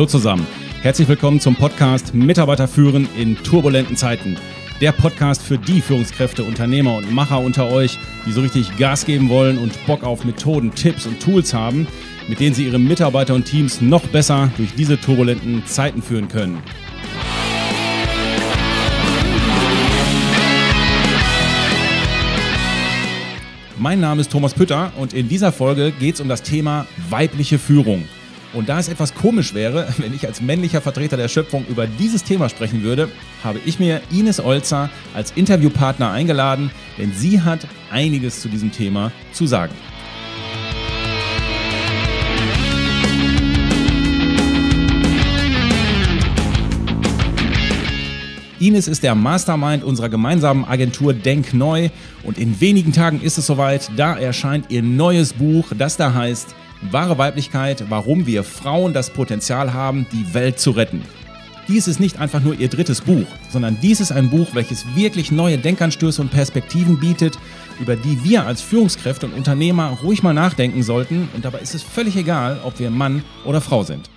Hallo zusammen. Herzlich willkommen zum Podcast Mitarbeiter führen in turbulenten Zeiten. Der Podcast für die Führungskräfte, Unternehmer und Macher unter euch, die so richtig Gas geben wollen und Bock auf Methoden, Tipps und Tools haben, mit denen sie ihre Mitarbeiter und Teams noch besser durch diese turbulenten Zeiten führen können. Mein Name ist Thomas Pütter und in dieser Folge geht es um das Thema weibliche Führung. Und da es etwas komisch wäre, wenn ich als männlicher Vertreter der Schöpfung über dieses Thema sprechen würde, habe ich mir Ines Olzer als Interviewpartner eingeladen, denn sie hat einiges zu diesem Thema zu sagen. Ines ist der Mastermind unserer gemeinsamen Agentur Denk Neu und in wenigen Tagen ist es soweit. Da erscheint ihr neues Buch, das da heißt Wahre Weiblichkeit, warum wir Frauen das Potenzial haben, die Welt zu retten. Dies ist nicht einfach nur ihr drittes Buch, sondern dies ist ein Buch, welches wirklich neue Denkanstöße und Perspektiven bietet, über die wir als Führungskräfte und Unternehmer ruhig mal nachdenken sollten. Und dabei ist es völlig egal, ob wir Mann oder Frau sind.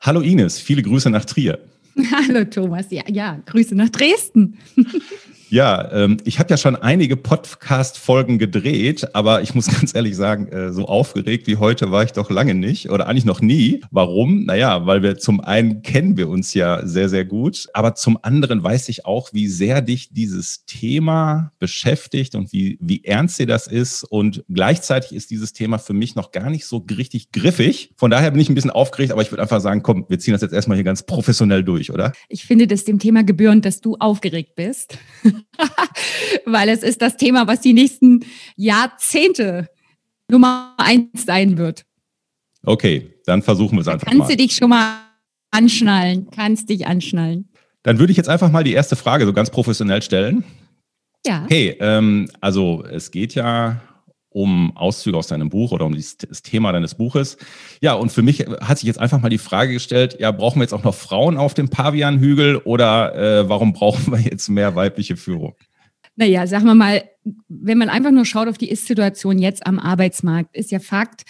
Hallo Ines, viele Grüße nach Trier. Hallo Thomas, ja, ja, Grüße nach Dresden. Ja, ähm, ich habe ja schon einige Podcast-Folgen gedreht, aber ich muss ganz ehrlich sagen, äh, so aufgeregt wie heute war ich doch lange nicht oder eigentlich noch nie. Warum? Naja, weil wir zum einen kennen wir uns ja sehr, sehr gut, aber zum anderen weiß ich auch, wie sehr dich dieses Thema beschäftigt und wie, wie ernst dir das ist. Und gleichzeitig ist dieses Thema für mich noch gar nicht so richtig griffig. Von daher bin ich ein bisschen aufgeregt, aber ich würde einfach sagen, komm, wir ziehen das jetzt erstmal hier ganz professionell durch, oder? Ich finde das dem Thema gebührend, dass du aufgeregt bist. weil es ist das Thema, was die nächsten Jahrzehnte Nummer eins sein wird. Okay, dann versuchen wir es einfach kannst mal. Kannst du dich schon mal anschnallen? Kannst dich anschnallen? Dann würde ich jetzt einfach mal die erste Frage so ganz professionell stellen. Ja. Hey, ähm, also es geht ja um Auszüge aus deinem Buch oder um das Thema deines Buches. Ja, und für mich hat sich jetzt einfach mal die Frage gestellt, ja, brauchen wir jetzt auch noch Frauen auf dem Pavianhügel oder äh, warum brauchen wir jetzt mehr weibliche Führung? Naja, sagen wir mal, wenn man einfach nur schaut auf die Ist-Situation jetzt am Arbeitsmarkt, ist ja Fakt,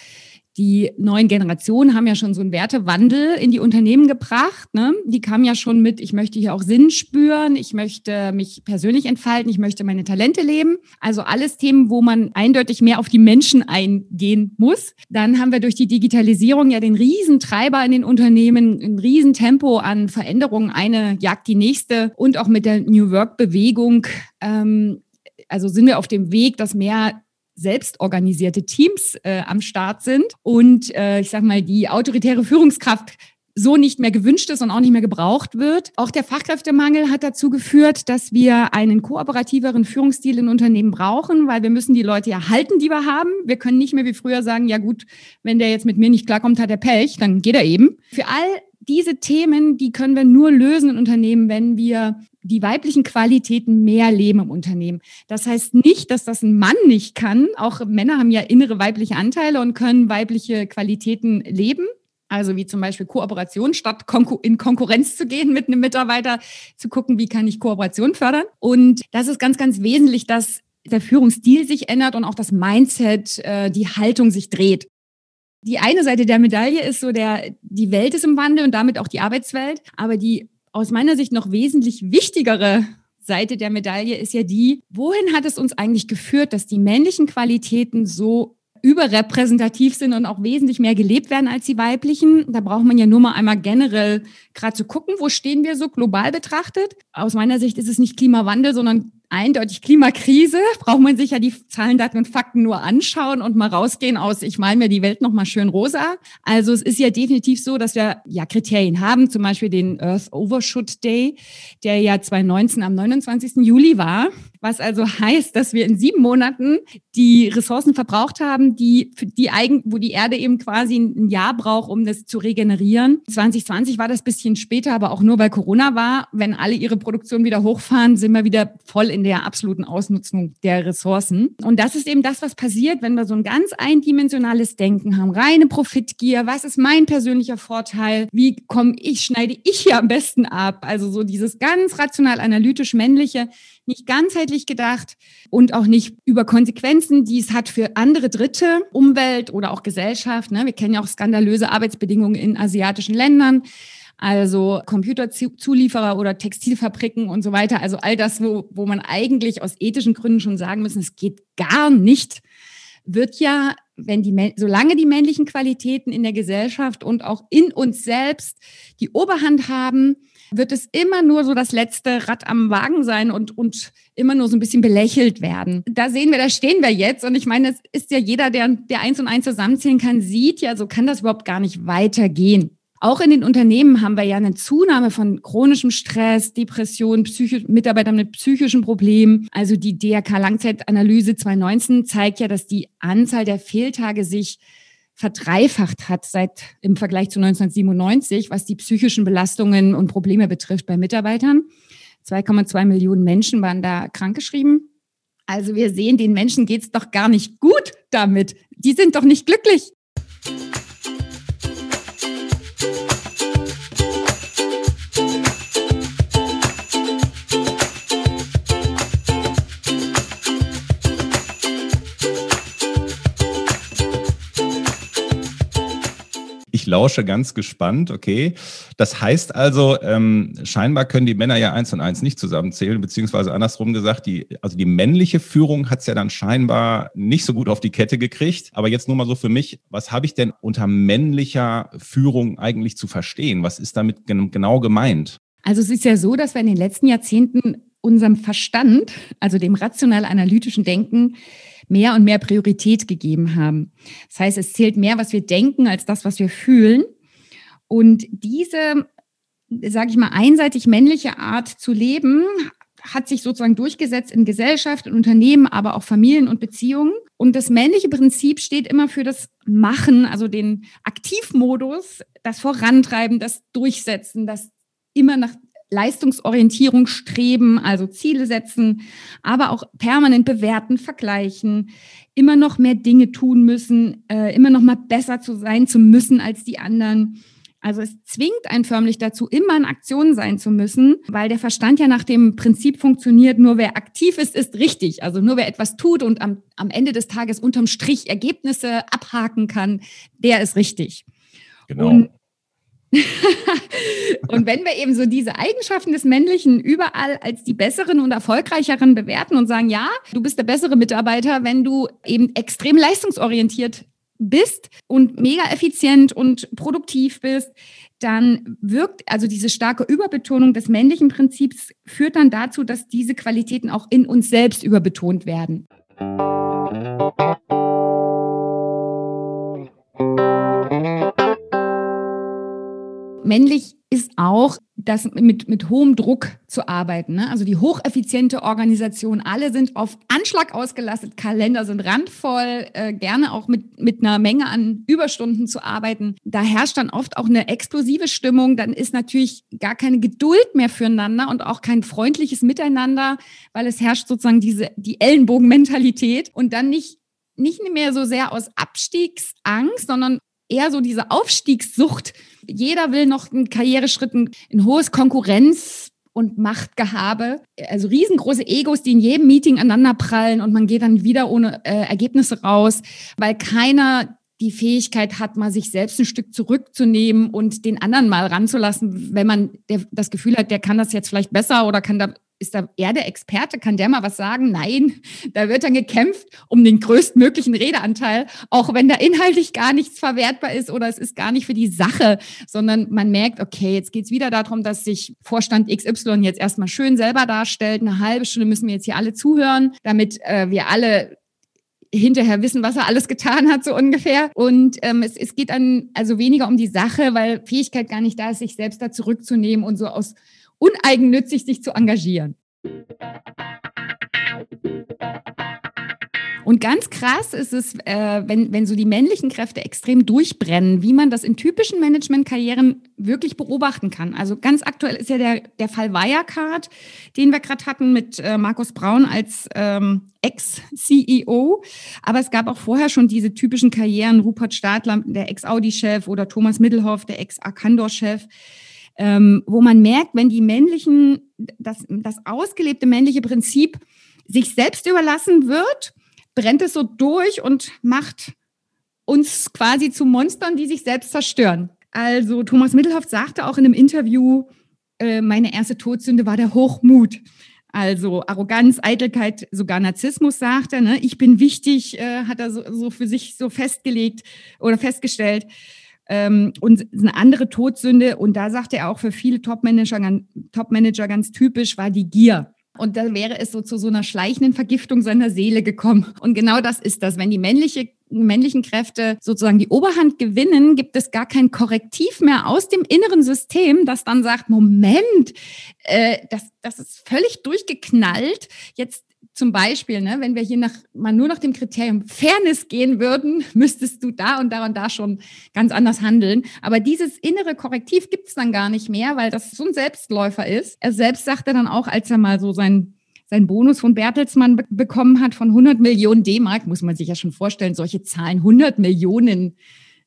die neuen Generationen haben ja schon so einen Wertewandel in die Unternehmen gebracht. Ne? Die kamen ja schon mit, ich möchte hier auch Sinn spüren, ich möchte mich persönlich entfalten, ich möchte meine Talente leben. Also alles Themen, wo man eindeutig mehr auf die Menschen eingehen muss. Dann haben wir durch die Digitalisierung ja den Riesentreiber in den Unternehmen, ein Riesentempo an Veränderungen. Eine jagt die nächste und auch mit der New Work-Bewegung ähm, also sind wir auf dem Weg, dass mehr selbstorganisierte Teams äh, am Start sind und äh, ich sag mal die autoritäre Führungskraft so nicht mehr gewünscht ist und auch nicht mehr gebraucht wird. Auch der Fachkräftemangel hat dazu geführt, dass wir einen kooperativeren Führungsstil in Unternehmen brauchen, weil wir müssen die Leute ja halten, die wir haben. Wir können nicht mehr wie früher sagen, ja gut, wenn der jetzt mit mir nicht klarkommt, hat er Pech, dann geht er eben. Für all diese Themen, die können wir nur lösen in Unternehmen, wenn wir die weiblichen Qualitäten mehr leben im Unternehmen. Das heißt nicht, dass das ein Mann nicht kann. Auch Männer haben ja innere weibliche Anteile und können weibliche Qualitäten leben. Also wie zum Beispiel Kooperation, statt in Konkurrenz zu gehen mit einem Mitarbeiter, zu gucken, wie kann ich Kooperation fördern. Und das ist ganz, ganz wesentlich, dass der Führungsstil sich ändert und auch das Mindset, äh, die Haltung sich dreht. Die eine Seite der Medaille ist so der, die Welt ist im Wandel und damit auch die Arbeitswelt. Aber die aus meiner Sicht noch wesentlich wichtigere Seite der Medaille ist ja die, wohin hat es uns eigentlich geführt, dass die männlichen Qualitäten so überrepräsentativ sind und auch wesentlich mehr gelebt werden als die weiblichen. Da braucht man ja nur mal einmal generell gerade zu gucken, wo stehen wir so global betrachtet. Aus meiner Sicht ist es nicht Klimawandel, sondern eindeutig Klimakrise. Braucht man sich ja die Zahlen, Daten und Fakten nur anschauen und mal rausgehen aus, ich male mir die Welt noch mal schön rosa. Also es ist ja definitiv so, dass wir ja Kriterien haben, zum Beispiel den Earth Overshoot Day, der ja 2019 am 29. Juli war was also heißt, dass wir in sieben Monaten die Ressourcen verbraucht haben, die die eigen, wo die Erde eben quasi ein Jahr braucht, um das zu regenerieren. 2020 war das bisschen später, aber auch nur weil Corona war. Wenn alle ihre Produktion wieder hochfahren, sind wir wieder voll in der absoluten Ausnutzung der Ressourcen. Und das ist eben das, was passiert, wenn wir so ein ganz eindimensionales Denken haben. Reine Profitgier. Was ist mein persönlicher Vorteil? Wie komme ich, schneide ich hier am besten ab? Also so dieses ganz rational analytisch männliche nicht ganzheitlich gedacht und auch nicht über Konsequenzen, die es hat für andere Dritte, Umwelt oder auch Gesellschaft. Ne? Wir kennen ja auch skandalöse Arbeitsbedingungen in asiatischen Ländern. Also Computerzulieferer oder Textilfabriken und so weiter. Also all das, wo, wo man eigentlich aus ethischen Gründen schon sagen müssen, es geht gar nicht, wird ja, wenn die, solange die männlichen Qualitäten in der Gesellschaft und auch in uns selbst die Oberhand haben, wird es immer nur so das letzte Rad am Wagen sein und, und immer nur so ein bisschen belächelt werden. Da sehen wir, da stehen wir jetzt. Und ich meine, es ist ja jeder, der, der eins und eins zusammenzählen kann, sieht ja, so kann das überhaupt gar nicht weitergehen. Auch in den Unternehmen haben wir ja eine Zunahme von chronischem Stress, Depression, Psycho Mitarbeitern mit psychischen Problemen. Also die DRK Langzeitanalyse 2019 zeigt ja, dass die Anzahl der Fehltage sich verdreifacht hat seit im Vergleich zu 1997, was die psychischen Belastungen und Probleme betrifft bei Mitarbeitern. 2,2 Millionen Menschen waren da krankgeschrieben. Also wir sehen, den Menschen geht's doch gar nicht gut damit. Die sind doch nicht glücklich. Ich lausche ganz gespannt, okay. Das heißt also, ähm, scheinbar können die Männer ja eins und eins nicht zusammenzählen, beziehungsweise andersrum gesagt, die, also die männliche Führung hat es ja dann scheinbar nicht so gut auf die Kette gekriegt. Aber jetzt nur mal so für mich, was habe ich denn unter männlicher Führung eigentlich zu verstehen? Was ist damit genau gemeint? Also es ist ja so, dass wir in den letzten Jahrzehnten unserem Verstand, also dem rational-analytischen Denken, mehr und mehr Priorität gegeben haben. Das heißt, es zählt mehr, was wir denken, als das, was wir fühlen. Und diese, sage ich mal, einseitig männliche Art zu leben, hat sich sozusagen durchgesetzt in Gesellschaft, in Unternehmen, aber auch Familien und Beziehungen. Und das männliche Prinzip steht immer für das Machen, also den Aktivmodus, das Vorantreiben, das Durchsetzen, das immer nach Leistungsorientierung streben, also Ziele setzen, aber auch permanent bewerten, vergleichen, immer noch mehr Dinge tun müssen, äh, immer noch mal besser zu sein zu müssen als die anderen. Also es zwingt einen förmlich dazu, immer in Aktion sein zu müssen, weil der Verstand ja nach dem Prinzip funktioniert, nur wer aktiv ist, ist richtig. Also nur wer etwas tut und am, am Ende des Tages unterm Strich Ergebnisse abhaken kann, der ist richtig. Genau. Und und wenn wir eben so diese Eigenschaften des Männlichen überall als die besseren und erfolgreicheren bewerten und sagen, ja, du bist der bessere Mitarbeiter, wenn du eben extrem leistungsorientiert bist und mega effizient und produktiv bist, dann wirkt also diese starke Überbetonung des männlichen Prinzips führt dann dazu, dass diese Qualitäten auch in uns selbst überbetont werden männlich ist auch, das mit, mit hohem Druck zu arbeiten. Ne? Also die hocheffiziente Organisation, alle sind auf Anschlag ausgelastet, Kalender sind randvoll, äh, gerne auch mit, mit einer Menge an Überstunden zu arbeiten. Da herrscht dann oft auch eine explosive Stimmung, dann ist natürlich gar keine Geduld mehr füreinander und auch kein freundliches Miteinander, weil es herrscht sozusagen diese, die Ellenbogenmentalität und dann nicht nicht mehr so sehr aus Abstiegsangst, sondern eher so diese Aufstiegssucht. Jeder will noch einen Karriereschritt, ein, ein hohes Konkurrenz und Machtgehabe. Also riesengroße Egos, die in jedem Meeting aneinander prallen und man geht dann wieder ohne äh, Ergebnisse raus, weil keiner die Fähigkeit hat, mal sich selbst ein Stück zurückzunehmen und den anderen mal ranzulassen, wenn man der, das Gefühl hat, der kann das jetzt vielleicht besser oder kann da ist da er der Experte? Kann der mal was sagen? Nein, da wird dann gekämpft um den größtmöglichen Redeanteil, auch wenn da inhaltlich gar nichts verwertbar ist oder es ist gar nicht für die Sache, sondern man merkt, okay, jetzt geht es wieder darum, dass sich Vorstand XY jetzt erstmal schön selber darstellt. Eine halbe Stunde müssen wir jetzt hier alle zuhören, damit äh, wir alle hinterher wissen, was er alles getan hat, so ungefähr. Und ähm, es, es geht dann also weniger um die Sache, weil Fähigkeit gar nicht da ist, sich selbst da zurückzunehmen und so aus uneigennützig sich zu engagieren. Und ganz krass ist es, äh, wenn, wenn so die männlichen Kräfte extrem durchbrennen, wie man das in typischen Management-Karrieren wirklich beobachten kann. Also ganz aktuell ist ja der, der Fall Wirecard, den wir gerade hatten mit äh, Markus Braun als ähm, Ex-CEO. Aber es gab auch vorher schon diese typischen Karrieren, Rupert Stadler, der Ex-Audi-Chef oder Thomas Middelhoff, der Ex-Arcandor-Chef ähm, wo man merkt, wenn die männlichen das, das ausgelebte männliche Prinzip sich selbst überlassen wird, brennt es so durch und macht uns quasi zu Monstern, die sich selbst zerstören. Also Thomas Mittelhoff sagte auch in einem Interview, äh, meine erste Todsünde war der Hochmut. Also Arroganz, Eitelkeit, sogar Narzissmus sagt er. Ne? Ich bin wichtig, äh, hat er so, so, für sich so festgelegt oder festgestellt. Ähm, und eine andere Todsünde, und da sagt er auch für viele Top-Manager Top -Manager ganz typisch, war die Gier. Und da wäre es so zu so einer schleichenden Vergiftung seiner Seele gekommen. Und genau das ist das. Wenn die männliche, männlichen Kräfte sozusagen die Oberhand gewinnen, gibt es gar kein Korrektiv mehr aus dem inneren System, das dann sagt, Moment, äh, das, das ist völlig durchgeknallt. Jetzt zum Beispiel, ne, wenn wir hier nach, mal nur nach dem Kriterium Fairness gehen würden, müsstest du da und da und da schon ganz anders handeln. Aber dieses innere Korrektiv gibt es dann gar nicht mehr, weil das so ein Selbstläufer ist. Er selbst sagte dann auch, als er mal so sein sein Bonus von Bertelsmann be bekommen hat von 100 Millionen D-Mark, muss man sich ja schon vorstellen, solche Zahlen, 100 Millionen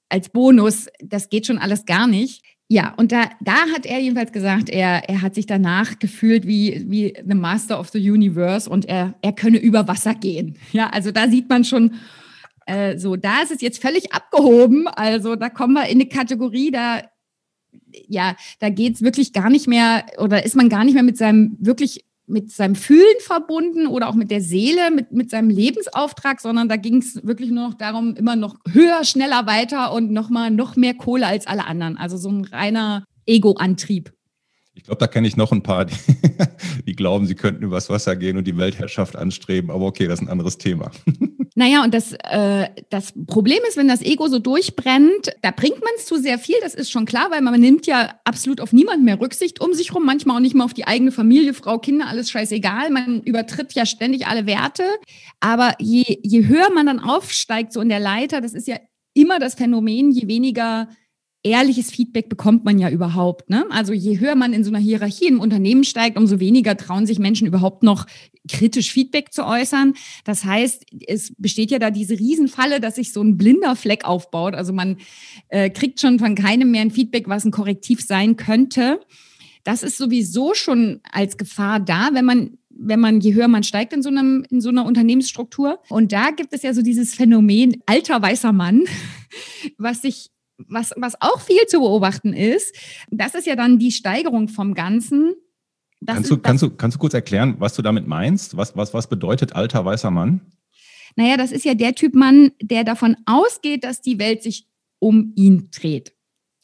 als Bonus, das geht schon alles gar nicht. Ja, und da, da hat er jedenfalls gesagt, er, er hat sich danach gefühlt wie, wie the Master of the Universe und er, er könne über Wasser gehen. Ja, also da sieht man schon, äh, so, da ist es jetzt völlig abgehoben. Also da kommen wir in eine Kategorie, da, ja, da geht's wirklich gar nicht mehr oder ist man gar nicht mehr mit seinem wirklich mit seinem Fühlen verbunden oder auch mit der Seele, mit, mit seinem Lebensauftrag, sondern da ging es wirklich nur noch darum, immer noch höher, schneller, weiter und nochmal noch mehr Kohle als alle anderen. Also so ein reiner Ego-Antrieb. Ich glaube, da kenne ich noch ein paar, die, die, glauben, sie könnten übers Wasser gehen und die Weltherrschaft anstreben. Aber okay, das ist ein anderes Thema. Naja, und das, äh, das Problem ist, wenn das Ego so durchbrennt, da bringt man es zu sehr viel, das ist schon klar, weil man nimmt ja absolut auf niemanden mehr Rücksicht um sich rum, manchmal auch nicht mal auf die eigene Familie, Frau, Kinder, alles scheißegal. Man übertritt ja ständig alle Werte. Aber je, je höher man dann aufsteigt, so in der Leiter, das ist ja immer das Phänomen, je weniger ehrliches Feedback bekommt man ja überhaupt. Ne? Also je höher man in so einer Hierarchie im Unternehmen steigt, umso weniger trauen sich Menschen überhaupt noch kritisch Feedback zu äußern. Das heißt, es besteht ja da diese Riesenfalle, dass sich so ein blinder Fleck aufbaut. Also man äh, kriegt schon von keinem mehr ein Feedback, was ein Korrektiv sein könnte. Das ist sowieso schon als Gefahr da, wenn man wenn man, je höher man steigt in so, einem, in so einer Unternehmensstruktur. Und da gibt es ja so dieses Phänomen alter weißer Mann, was sich was, was auch viel zu beobachten ist, das ist ja dann die Steigerung vom Ganzen. Das kannst, du, kannst, du, kannst du kurz erklären, was du damit meinst? Was, was, was bedeutet alter weißer Mann? Naja, das ist ja der Typ Mann, der davon ausgeht, dass die Welt sich um ihn dreht.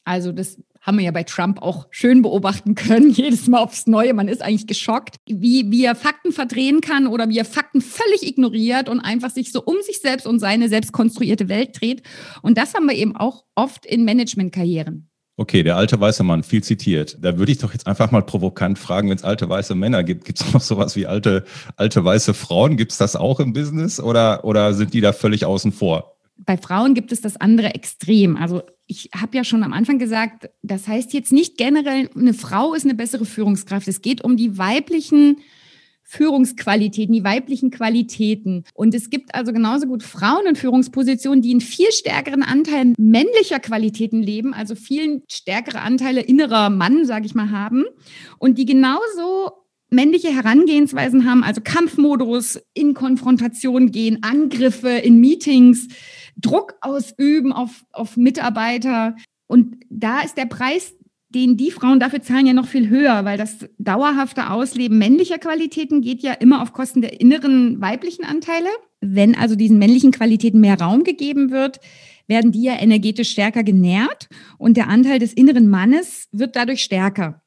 Also das haben wir ja bei Trump auch schön beobachten können, jedes Mal aufs Neue. Man ist eigentlich geschockt, wie, wie er Fakten verdrehen kann oder wie er Fakten völlig ignoriert und einfach sich so um sich selbst und seine selbst konstruierte Welt dreht. Und das haben wir eben auch oft in Managementkarrieren. Okay, der alte weiße Mann, viel zitiert. Da würde ich doch jetzt einfach mal provokant fragen, wenn es alte weiße Männer gibt, gibt es noch sowas wie alte, alte weiße Frauen? Gibt es das auch im Business oder, oder sind die da völlig außen vor? Bei Frauen gibt es das andere Extrem. Also ich habe ja schon am Anfang gesagt, das heißt jetzt nicht generell, eine Frau ist eine bessere Führungskraft. Es geht um die weiblichen Führungsqualitäten, die weiblichen Qualitäten. Und es gibt also genauso gut Frauen in Führungspositionen, die einen viel stärkeren Anteil männlicher Qualitäten leben, also viel stärkere Anteile innerer Mann, sage ich mal, haben und die genauso männliche Herangehensweisen haben, also Kampfmodus, in Konfrontation gehen, Angriffe in Meetings, Druck ausüben auf, auf Mitarbeiter. Und da ist der Preis, den die Frauen dafür zahlen, ja noch viel höher, weil das dauerhafte Ausleben männlicher Qualitäten geht ja immer auf Kosten der inneren weiblichen Anteile. Wenn also diesen männlichen Qualitäten mehr Raum gegeben wird, werden die ja energetisch stärker genährt und der Anteil des inneren Mannes wird dadurch stärker.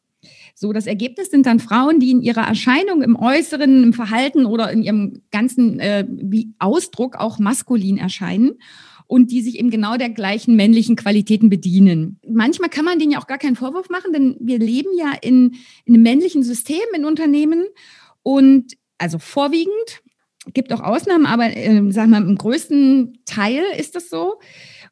So, das Ergebnis sind dann Frauen, die in ihrer Erscheinung, im Äußeren, im Verhalten oder in ihrem ganzen äh, wie Ausdruck auch maskulin erscheinen und die sich eben genau der gleichen männlichen Qualitäten bedienen. Manchmal kann man denen ja auch gar keinen Vorwurf machen, denn wir leben ja in, in einem männlichen System in Unternehmen und also vorwiegend, gibt auch Ausnahmen, aber äh, sagen wir, im größten Teil ist das so.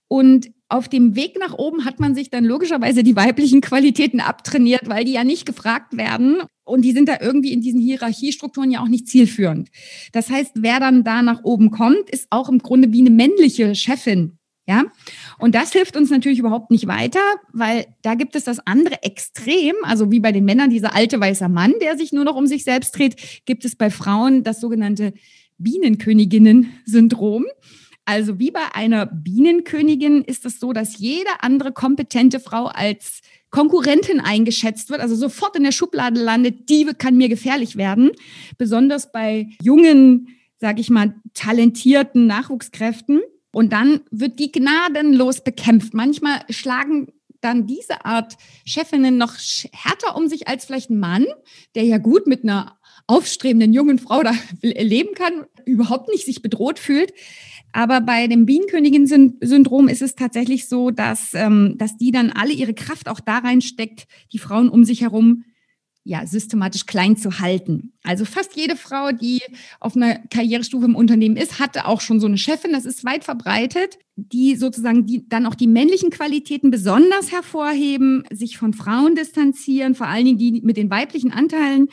Und auf dem Weg nach oben hat man sich dann logischerweise die weiblichen Qualitäten abtrainiert, weil die ja nicht gefragt werden. Und die sind da irgendwie in diesen Hierarchiestrukturen ja auch nicht zielführend. Das heißt, wer dann da nach oben kommt, ist auch im Grunde wie eine männliche Chefin. Ja, und das hilft uns natürlich überhaupt nicht weiter, weil da gibt es das andere Extrem, also wie bei den Männern dieser alte weiße Mann, der sich nur noch um sich selbst dreht, gibt es bei Frauen das sogenannte Bienenköniginnen-Syndrom. Also wie bei einer Bienenkönigin ist es so, dass jede andere kompetente Frau als Konkurrentin eingeschätzt wird, also sofort in der Schublade landet, die kann mir gefährlich werden. Besonders bei jungen, sage ich mal, talentierten Nachwuchskräften. Und dann wird die gnadenlos bekämpft. Manchmal schlagen dann diese Art Chefinnen noch härter um sich als vielleicht ein Mann, der ja gut mit einer aufstrebenden jungen Frau da leben kann, überhaupt nicht sich bedroht fühlt. Aber bei dem Bienenkönigin-Syndrom ist es tatsächlich so, dass, ähm, dass die dann alle ihre Kraft auch da reinsteckt, die Frauen um sich herum ja, systematisch klein zu halten. Also fast jede Frau, die auf einer Karrierestufe im Unternehmen ist, hatte auch schon so eine Chefin, das ist weit verbreitet, die sozusagen die, dann auch die männlichen Qualitäten besonders hervorheben, sich von Frauen distanzieren, vor allen Dingen die mit den weiblichen Anteilen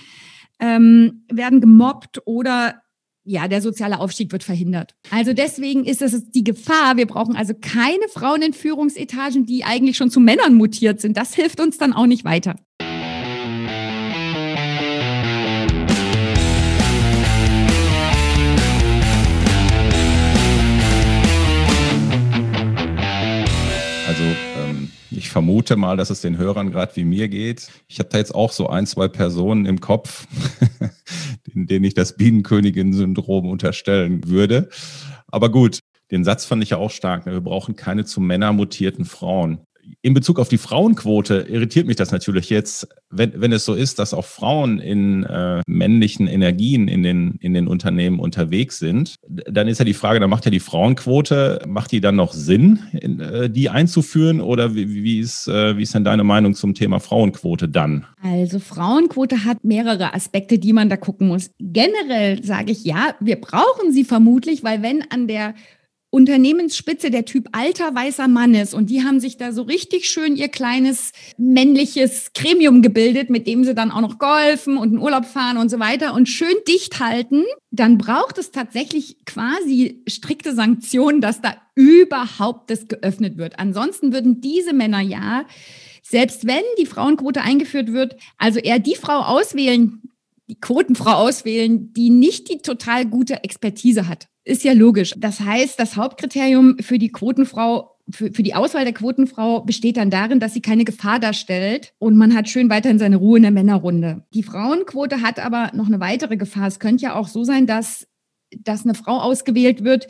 ähm, werden gemobbt oder ja, der soziale Aufstieg wird verhindert. Also deswegen ist es die Gefahr. Wir brauchen also keine Frauen in Führungsetagen, die eigentlich schon zu Männern mutiert sind. Das hilft uns dann auch nicht weiter. Vermute mal, dass es den Hörern gerade wie mir geht. Ich habe da jetzt auch so ein, zwei Personen im Kopf, denen ich das Bienenkönigin-Syndrom unterstellen würde. Aber gut, den Satz fand ich ja auch stark. Ne? Wir brauchen keine zu Männer mutierten Frauen in Bezug auf die Frauenquote irritiert mich das natürlich jetzt, wenn, wenn es so ist, dass auch Frauen in äh, männlichen Energien in den, in den Unternehmen unterwegs sind. Dann ist ja die Frage, dann macht ja die Frauenquote, macht die dann noch Sinn, in, äh, die einzuführen? Oder wie, wie, ist, äh, wie ist denn deine Meinung zum Thema Frauenquote dann? Also Frauenquote hat mehrere Aspekte, die man da gucken muss. Generell sage ich ja, wir brauchen sie vermutlich, weil wenn an der Unternehmensspitze der Typ alter weißer Mann ist und die haben sich da so richtig schön ihr kleines männliches Gremium gebildet, mit dem sie dann auch noch golfen und in Urlaub fahren und so weiter und schön dicht halten, dann braucht es tatsächlich quasi strikte Sanktionen, dass da überhaupt das geöffnet wird. Ansonsten würden diese Männer ja, selbst wenn die Frauenquote eingeführt wird, also eher die Frau auswählen, die Quotenfrau auswählen, die nicht die total gute Expertise hat. Ist ja logisch. Das heißt, das Hauptkriterium für die Quotenfrau, für, für die Auswahl der Quotenfrau besteht dann darin, dass sie keine Gefahr darstellt und man hat schön weiterhin seine Ruhe in der Männerrunde. Die Frauenquote hat aber noch eine weitere Gefahr. Es könnte ja auch so sein, dass, dass eine Frau ausgewählt wird,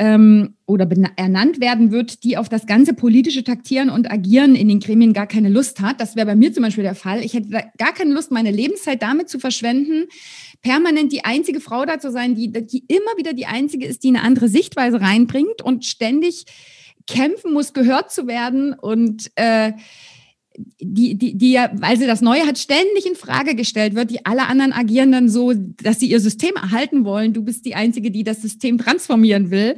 ähm, oder ernannt werden wird, die auf das ganze politische Taktieren und Agieren in den Gremien gar keine Lust hat. Das wäre bei mir zum Beispiel der Fall. Ich hätte gar keine Lust, meine Lebenszeit damit zu verschwenden, permanent die einzige Frau da zu sein, die, die immer wieder die einzige ist, die eine andere Sichtweise reinbringt und ständig kämpfen muss, gehört zu werden und äh, die, die, die ja, weil sie das Neue hat, ständig in Frage gestellt wird. Die alle anderen agieren dann so, dass sie ihr System erhalten wollen. Du bist die Einzige, die das System transformieren will.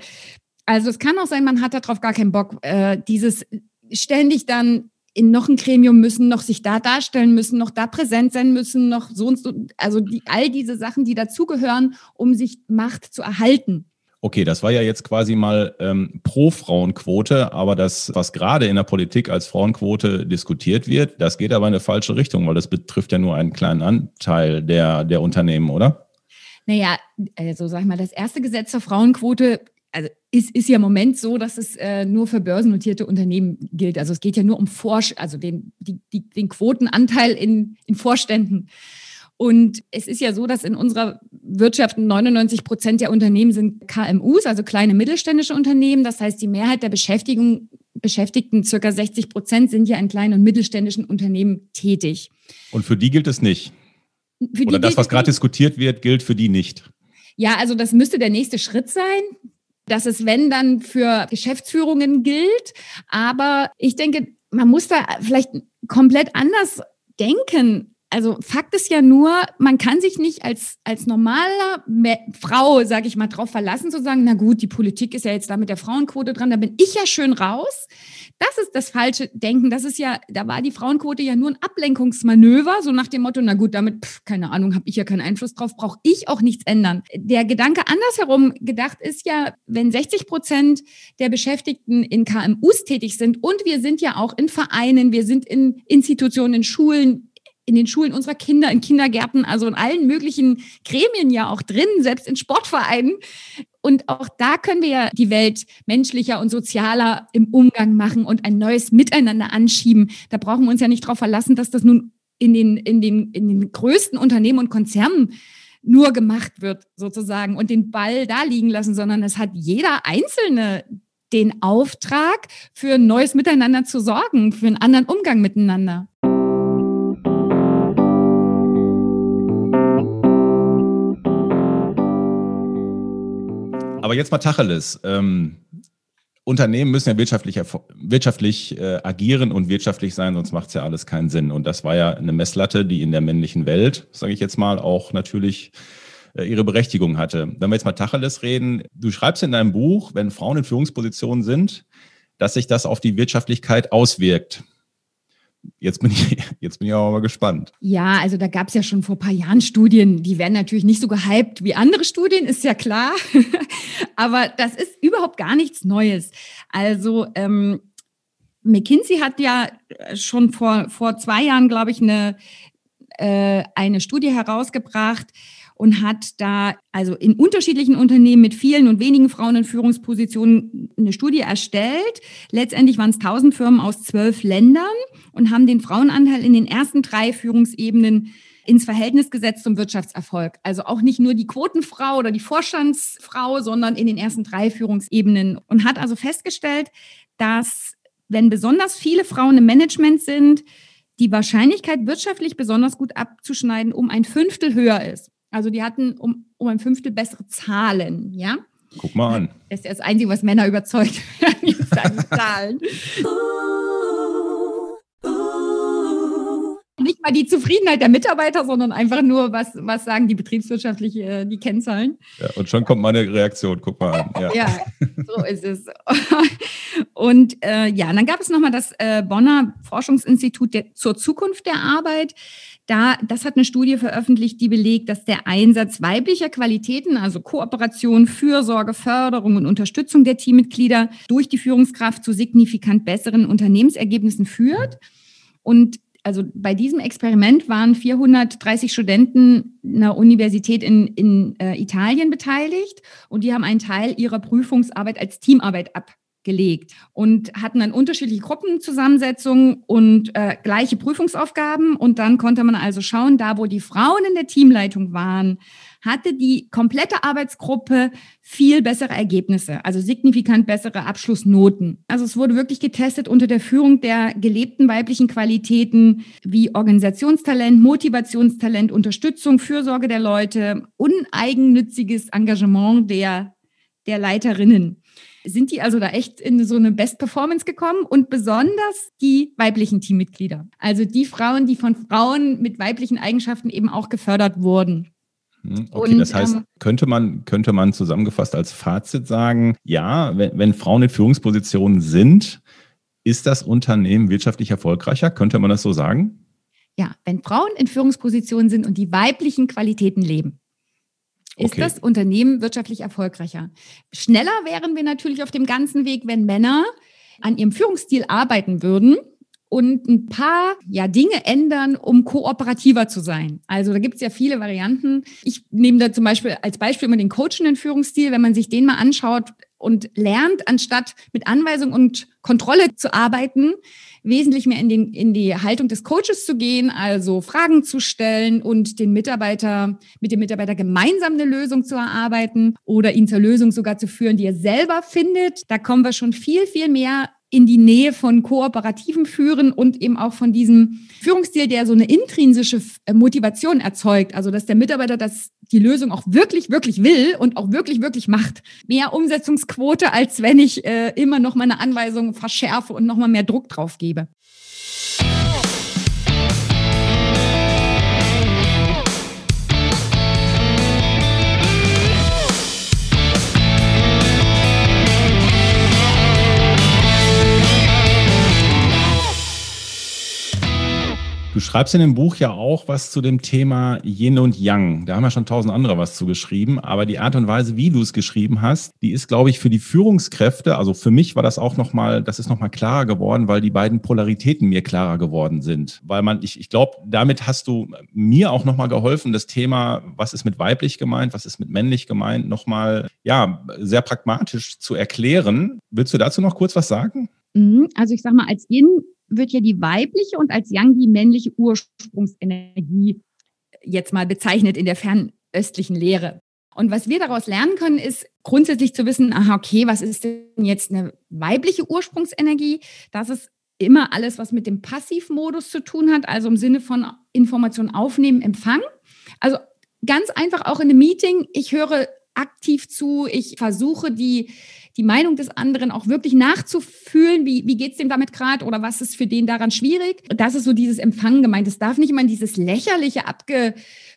Also es kann auch sein, man hat darauf gar keinen Bock. Äh, dieses ständig dann in noch ein Gremium müssen, noch sich da darstellen müssen, noch da präsent sein müssen, noch so und so. Also die, all diese Sachen, die dazugehören, um sich Macht zu erhalten. Okay, das war ja jetzt quasi mal ähm, pro Frauenquote, aber das, was gerade in der Politik als Frauenquote diskutiert wird, das geht aber in eine falsche Richtung, weil das betrifft ja nur einen kleinen Anteil der, der Unternehmen, oder? Naja, also sag ich mal, das erste Gesetz zur Frauenquote also ist, ist ja im Moment so, dass es äh, nur für börsennotierte Unternehmen gilt. Also es geht ja nur um Forsch also den, die, die, den Quotenanteil in, in Vorständen. Und es ist ja so, dass in unserer Wirtschaft 99 Prozent der Unternehmen sind KMUs, also kleine mittelständische Unternehmen. Das heißt, die Mehrheit der Beschäftigung, Beschäftigten, circa 60 Prozent, sind ja in kleinen und mittelständischen Unternehmen tätig. Und für die gilt es nicht? Für Oder das, was gerade diskutiert wird, gilt für die nicht? Ja, also das müsste der nächste Schritt sein dass es, wenn dann für Geschäftsführungen gilt. Aber ich denke, man muss da vielleicht komplett anders denken. Also Fakt ist ja nur, man kann sich nicht als, als normale Frau, sage ich mal, drauf verlassen, zu sagen, na gut, die Politik ist ja jetzt da mit der Frauenquote dran, da bin ich ja schön raus. Das ist das falsche Denken. Das ist ja, da war die Frauenquote ja nur ein Ablenkungsmanöver, so nach dem Motto, na gut, damit, pff, keine Ahnung, habe ich ja keinen Einfluss drauf, brauche ich auch nichts ändern. Der Gedanke andersherum gedacht ist ja, wenn 60 Prozent der Beschäftigten in KMUs tätig sind und wir sind ja auch in Vereinen, wir sind in Institutionen, in Schulen, in den Schulen unserer Kinder, in Kindergärten, also in allen möglichen Gremien ja auch drin, selbst in Sportvereinen. Und auch da können wir ja die Welt menschlicher und sozialer im Umgang machen und ein neues Miteinander anschieben. Da brauchen wir uns ja nicht darauf verlassen, dass das nun in den, in den, in den größten Unternehmen und Konzernen nur gemacht wird, sozusagen, und den Ball da liegen lassen, sondern es hat jeder Einzelne den Auftrag, für ein neues Miteinander zu sorgen, für einen anderen Umgang miteinander. Aber jetzt mal Tacheles. Ähm, Unternehmen müssen ja wirtschaftlich, wirtschaftlich äh, agieren und wirtschaftlich sein, sonst macht es ja alles keinen Sinn. Und das war ja eine Messlatte, die in der männlichen Welt, sage ich jetzt mal, auch natürlich äh, ihre Berechtigung hatte. Wenn wir jetzt mal Tacheles reden, du schreibst in deinem Buch, wenn Frauen in Führungspositionen sind, dass sich das auf die Wirtschaftlichkeit auswirkt. Jetzt bin ich, jetzt bin ich auch mal gespannt. Ja, also da gab es ja schon vor ein paar Jahren Studien, die werden natürlich nicht so gehypt wie andere Studien, ist ja klar. Aber das ist überhaupt gar nichts Neues. Also ähm, McKinsey hat ja schon vor, vor zwei Jahren, glaube ich, eine, äh, eine Studie herausgebracht, und hat da also in unterschiedlichen Unternehmen mit vielen und wenigen Frauen in Führungspositionen eine Studie erstellt. Letztendlich waren es 1000 Firmen aus zwölf Ländern und haben den Frauenanteil in den ersten drei Führungsebenen ins Verhältnis gesetzt zum Wirtschaftserfolg. Also auch nicht nur die Quotenfrau oder die Vorstandsfrau, sondern in den ersten drei Führungsebenen und hat also festgestellt, dass wenn besonders viele Frauen im Management sind, die Wahrscheinlichkeit, wirtschaftlich besonders gut abzuschneiden, um ein Fünftel höher ist. Also die hatten um, um ein Fünftel bessere Zahlen, ja. Guck mal an. Das ist ja das Einzige, was Männer überzeugt, die Zahlen. Nicht mal die Zufriedenheit der Mitarbeiter, sondern einfach nur, was, was sagen die betriebswirtschaftliche, äh, die Kennzahlen. Ja, und schon kommt meine Reaktion, guck mal an. Ja, ja so ist es. Und äh, ja, dann gab es nochmal das äh, Bonner Forschungsinstitut der, zur Zukunft der Arbeit. Da, das hat eine Studie veröffentlicht, die belegt, dass der Einsatz weiblicher Qualitäten, also Kooperation, Fürsorge, Förderung und Unterstützung der Teammitglieder durch die Führungskraft zu signifikant besseren Unternehmensergebnissen führt. Und also bei diesem Experiment waren 430 Studenten einer Universität in, in äh, Italien beteiligt und die haben einen Teil ihrer Prüfungsarbeit als Teamarbeit ab gelegt und hatten dann unterschiedliche Gruppenzusammensetzungen und äh, gleiche Prüfungsaufgaben. Und dann konnte man also schauen, da wo die Frauen in der Teamleitung waren, hatte die komplette Arbeitsgruppe viel bessere Ergebnisse, also signifikant bessere Abschlussnoten. Also es wurde wirklich getestet unter der Führung der gelebten weiblichen Qualitäten wie Organisationstalent, Motivationstalent, Unterstützung, Fürsorge der Leute, uneigennütziges Engagement der, der Leiterinnen sind die also da echt in so eine Best Performance gekommen und besonders die weiblichen Teammitglieder. Also die Frauen, die von Frauen mit weiblichen Eigenschaften eben auch gefördert wurden. Hm, okay, und, das heißt, ähm, könnte man, könnte man zusammengefasst als Fazit sagen, ja, wenn, wenn Frauen in Führungspositionen sind, ist das Unternehmen wirtschaftlich erfolgreicher? Könnte man das so sagen? Ja, wenn Frauen in Führungspositionen sind und die weiblichen Qualitäten leben ist okay. das Unternehmen wirtschaftlich erfolgreicher. Schneller wären wir natürlich auf dem ganzen Weg, wenn Männer an ihrem Führungsstil arbeiten würden und ein paar ja, Dinge ändern, um kooperativer zu sein. Also da gibt es ja viele Varianten. Ich nehme da zum Beispiel als Beispiel immer den coachenden Führungsstil, wenn man sich den mal anschaut und lernt, anstatt mit Anweisung und Kontrolle zu arbeiten, wesentlich mehr in, den, in die Haltung des Coaches zu gehen, also Fragen zu stellen und den Mitarbeiter, mit dem Mitarbeiter gemeinsam eine Lösung zu erarbeiten oder ihn zur Lösung sogar zu führen, die er selber findet. Da kommen wir schon viel, viel mehr in die Nähe von kooperativen Führen und eben auch von diesem Führungsstil, der so eine intrinsische äh, Motivation erzeugt. Also, dass der Mitarbeiter das, die Lösung auch wirklich, wirklich will und auch wirklich, wirklich macht. Mehr Umsetzungsquote, als wenn ich äh, immer noch meine Anweisungen verschärfe und noch mal mehr Druck drauf gebe. Du schreibst in dem Buch ja auch was zu dem Thema Yin und Yang. Da haben ja schon tausend andere was zu geschrieben, aber die Art und Weise, wie du es geschrieben hast, die ist, glaube ich, für die Führungskräfte, also für mich war das auch nochmal, das ist nochmal klarer geworden, weil die beiden Polaritäten mir klarer geworden sind. Weil man, ich, ich glaube, damit hast du mir auch nochmal geholfen, das Thema, was ist mit weiblich gemeint, was ist mit männlich gemeint, nochmal, ja, sehr pragmatisch zu erklären. Willst du dazu noch kurz was sagen? Mhm. Also ich sag mal, als Yin wird ja die weibliche und als Yang die männliche Ursprungsenergie jetzt mal bezeichnet in der fernöstlichen Lehre. Und was wir daraus lernen können, ist grundsätzlich zu wissen, aha, okay, was ist denn jetzt eine weibliche Ursprungsenergie? Das ist immer alles, was mit dem Passivmodus zu tun hat, also im Sinne von Information aufnehmen, Empfang. Also ganz einfach auch in einem Meeting, ich höre aktiv zu, ich versuche die die Meinung des anderen auch wirklich nachzufühlen, wie, wie geht es dem damit gerade oder was ist für den daran schwierig. Das ist so dieses Empfangen gemeint. Es darf nicht immer dieses Lächerliche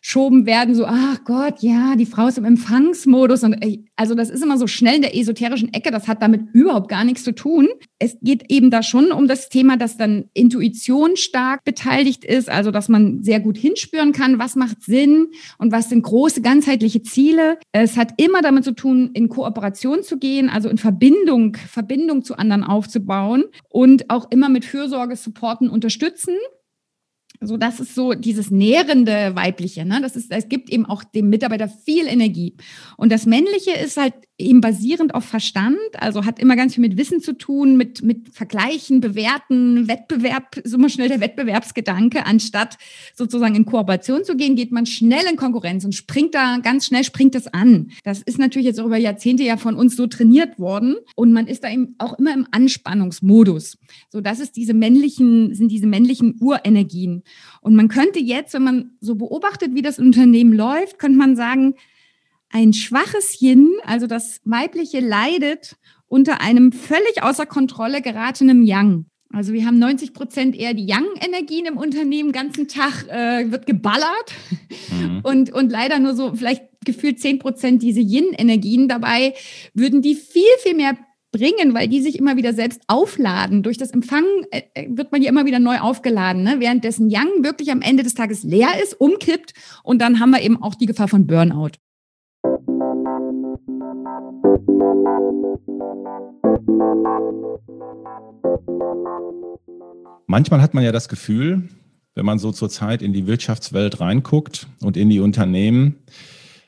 abgeschoben werden, so, ach Gott, ja, die Frau ist im Empfangsmodus. Und also das ist immer so schnell in der esoterischen Ecke, das hat damit überhaupt gar nichts zu tun. Es geht eben da schon um das Thema, dass dann Intuition stark beteiligt ist, also dass man sehr gut hinspüren kann, was macht Sinn und was sind große ganzheitliche Ziele. Es hat immer damit zu tun, in Kooperation zu gehen, also in Verbindung, Verbindung zu anderen aufzubauen und auch immer mit Fürsorge, Supporten, unterstützen. So, das ist so dieses nährende Weibliche. Ne? Das ist, es gibt eben auch dem Mitarbeiter viel Energie. Und das Männliche ist halt eben basierend auf Verstand, also hat immer ganz viel mit Wissen zu tun, mit, mit Vergleichen, Bewerten, Wettbewerb, ist immer schnell der Wettbewerbsgedanke. Anstatt sozusagen in Kooperation zu gehen, geht man schnell in Konkurrenz und springt da, ganz schnell springt es an. Das ist natürlich jetzt auch über Jahrzehnte ja von uns so trainiert worden und man ist da eben auch immer im Anspannungsmodus. So, das ist diese männlichen, sind diese männlichen Urenergien. Und man könnte jetzt, wenn man so beobachtet, wie das Unternehmen läuft, könnte man sagen, ein schwaches Yin, also das weibliche, leidet unter einem völlig außer Kontrolle geratenen Yang. Also wir haben 90 Prozent eher die Yang-Energien im Unternehmen, ganzen Tag äh, wird geballert mhm. und, und leider nur so vielleicht gefühlt 10 Prozent diese Yin-Energien. Dabei würden die viel, viel mehr bringen, weil die sich immer wieder selbst aufladen. Durch das Empfangen äh, äh, wird man ja immer wieder neu aufgeladen, ne? währenddessen Yang wirklich am Ende des Tages leer ist, umkippt und dann haben wir eben auch die Gefahr von Burnout. Manchmal hat man ja das Gefühl, wenn man so zurzeit in die Wirtschaftswelt reinguckt und in die Unternehmen,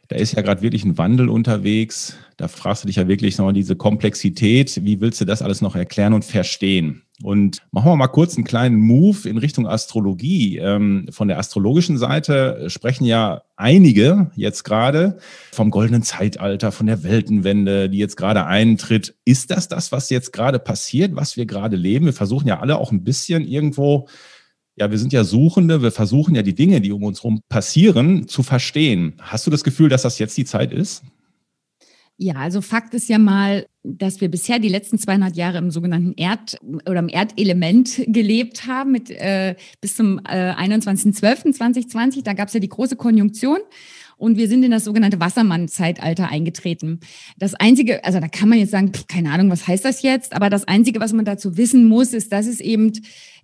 da ist ja gerade wirklich ein Wandel unterwegs. Da fragst du dich ja wirklich noch diese Komplexität. Wie willst du das alles noch erklären und verstehen? Und machen wir mal kurz einen kleinen Move in Richtung Astrologie. Ähm, von der astrologischen Seite sprechen ja einige jetzt gerade vom goldenen Zeitalter, von der Weltenwende, die jetzt gerade eintritt. Ist das das, was jetzt gerade passiert, was wir gerade leben? Wir versuchen ja alle auch ein bisschen irgendwo ja, wir sind ja Suchende, wir versuchen ja die Dinge, die um uns herum passieren, zu verstehen. Hast du das Gefühl, dass das jetzt die Zeit ist? Ja, also Fakt ist ja mal, dass wir bisher die letzten 200 Jahre im sogenannten Erd- oder im Erdelement gelebt haben, mit, äh, bis zum äh, 21.12.2020. Da gab es ja die große Konjunktion und wir sind in das sogenannte Wassermann-Zeitalter eingetreten. Das Einzige, also da kann man jetzt sagen, keine Ahnung, was heißt das jetzt, aber das Einzige, was man dazu wissen muss, ist, dass es eben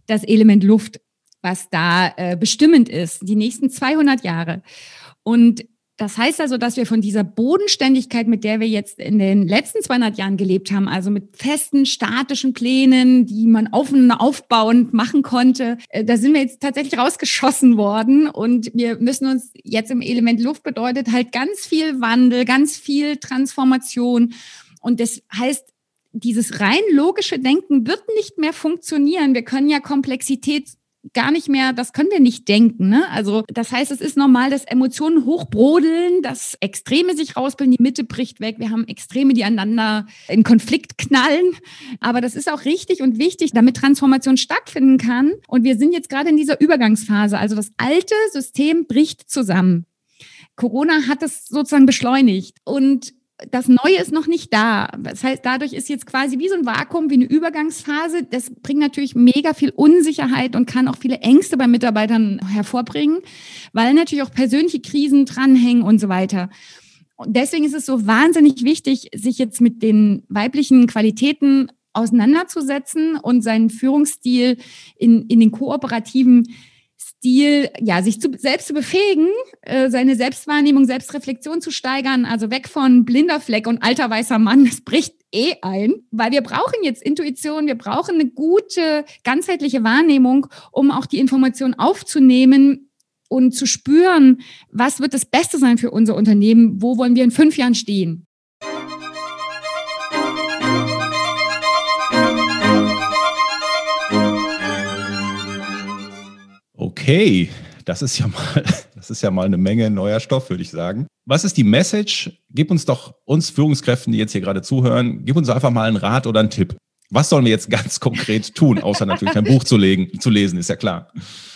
das Element Luft was da äh, bestimmend ist, die nächsten 200 Jahre. Und das heißt also, dass wir von dieser Bodenständigkeit, mit der wir jetzt in den letzten 200 Jahren gelebt haben, also mit festen, statischen Plänen, die man aufeinander aufbauend machen konnte, äh, da sind wir jetzt tatsächlich rausgeschossen worden. Und wir müssen uns jetzt im Element Luft bedeutet halt ganz viel Wandel, ganz viel Transformation. Und das heißt, dieses rein logische Denken wird nicht mehr funktionieren. Wir können ja Komplexität gar nicht mehr, das können wir nicht denken. Ne? Also das heißt, es ist normal, dass Emotionen hochbrodeln, dass Extreme sich rausbilden, die Mitte bricht weg. Wir haben Extreme, die aneinander in Konflikt knallen. Aber das ist auch richtig und wichtig, damit Transformation stattfinden kann. Und wir sind jetzt gerade in dieser Übergangsphase. Also das alte System bricht zusammen. Corona hat es sozusagen beschleunigt. Und das Neue ist noch nicht da. Das heißt, dadurch ist jetzt quasi wie so ein Vakuum, wie eine Übergangsphase. Das bringt natürlich mega viel Unsicherheit und kann auch viele Ängste bei Mitarbeitern hervorbringen, weil natürlich auch persönliche Krisen dranhängen und so weiter. Und deswegen ist es so wahnsinnig wichtig, sich jetzt mit den weiblichen Qualitäten auseinanderzusetzen und seinen Führungsstil in, in den kooperativen Führungsstil, ja, sich zu, selbst zu befähigen, äh, seine Selbstwahrnehmung, Selbstreflexion zu steigern, also weg von blinder Fleck und alter weißer Mann, das bricht eh ein, weil wir brauchen jetzt Intuition, wir brauchen eine gute, ganzheitliche Wahrnehmung, um auch die Information aufzunehmen, und zu spüren, was wird das Beste sein für unser Unternehmen, wo wollen wir in fünf Jahren stehen. Okay, das ist ja mal, das ist ja mal eine Menge neuer Stoff, würde ich sagen. Was ist die Message? Gib uns doch uns Führungskräften, die jetzt hier gerade zuhören, gib uns einfach mal einen Rat oder einen Tipp. Was sollen wir jetzt ganz konkret tun, außer natürlich ein Buch zu, legen, zu lesen, ist ja klar.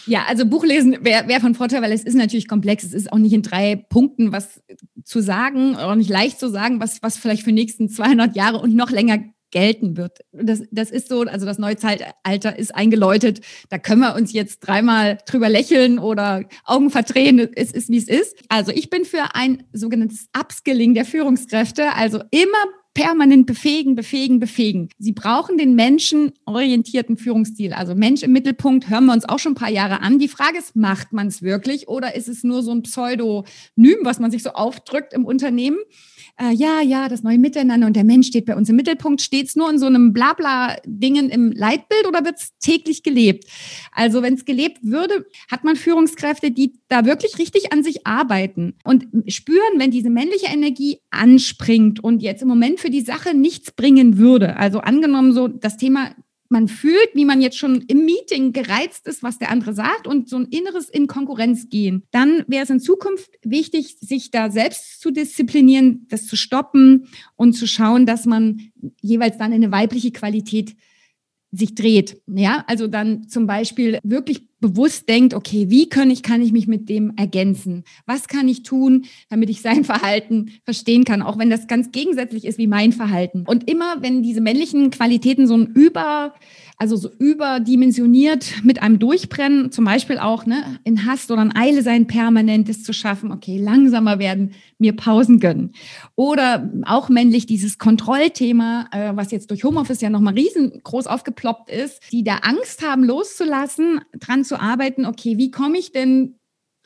Ja, also Buchlesen wäre wär von Vorteil, weil es ist natürlich komplex. Es ist auch nicht in drei Punkten was zu sagen, auch nicht leicht zu sagen, was, was vielleicht für die nächsten 200 Jahre und noch länger gelten wird. Das, das ist so, also das neue Zeitalter ist eingeläutet. Da können wir uns jetzt dreimal drüber lächeln oder Augen verdrehen. Es ist, wie es ist. Also ich bin für ein sogenanntes Upskilling der Führungskräfte. Also immer permanent befähigen, befähigen, befähigen. Sie brauchen den menschenorientierten Führungsstil. Also Mensch im Mittelpunkt hören wir uns auch schon ein paar Jahre an. Die Frage ist, macht man es wirklich oder ist es nur so ein Pseudonym, was man sich so aufdrückt im Unternehmen? Äh, ja, ja, das neue Miteinander und der Mensch steht bei uns im Mittelpunkt. Steht es nur in so einem Blabla-Dingen im Leitbild oder wird es täglich gelebt? Also wenn es gelebt würde, hat man Führungskräfte, die da wirklich richtig an sich arbeiten und spüren, wenn diese männliche Energie anspringt und jetzt im Moment für die Sache nichts bringen würde. Also angenommen so das Thema man fühlt, wie man jetzt schon im Meeting gereizt ist, was der andere sagt und so ein inneres in Konkurrenz gehen. Dann wäre es in Zukunft wichtig, sich da selbst zu disziplinieren, das zu stoppen und zu schauen, dass man jeweils dann eine weibliche Qualität sich dreht. Ja, also dann zum Beispiel wirklich bewusst denkt, okay, wie kann ich, kann ich mich mit dem ergänzen? Was kann ich tun, damit ich sein Verhalten verstehen kann, auch wenn das ganz gegensätzlich ist wie mein Verhalten. Und immer, wenn diese männlichen Qualitäten so ein Über, also so überdimensioniert mit einem Durchbrennen, zum Beispiel auch ne, in Hast oder in Eile sein, permanentes zu schaffen, okay, langsamer werden, mir Pausen gönnen. Oder auch männlich dieses Kontrollthema, äh, was jetzt durch Homeoffice ja nochmal riesengroß aufgeploppt ist, die da Angst haben, loszulassen, dran zu arbeiten, okay, wie komme ich denn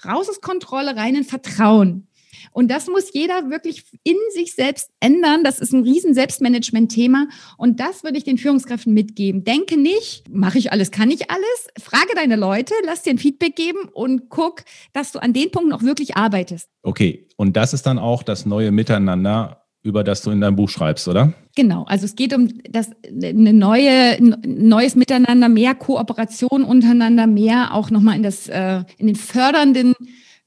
raus aus Kontrolle, rein in Vertrauen? Und das muss jeder wirklich in sich selbst ändern. Das ist ein riesen Selbstmanagement-Thema. Und das würde ich den Führungskräften mitgeben. Denke nicht, mache ich alles, kann ich alles. Frage deine Leute, lass dir ein Feedback geben und guck, dass du an den Punkten auch wirklich arbeitest. Okay. Und das ist dann auch das neue Miteinander, über das du in deinem Buch schreibst, oder? Genau, also es geht um das eine neue neues Miteinander, mehr Kooperation untereinander, mehr auch nochmal in das äh, in den fördernden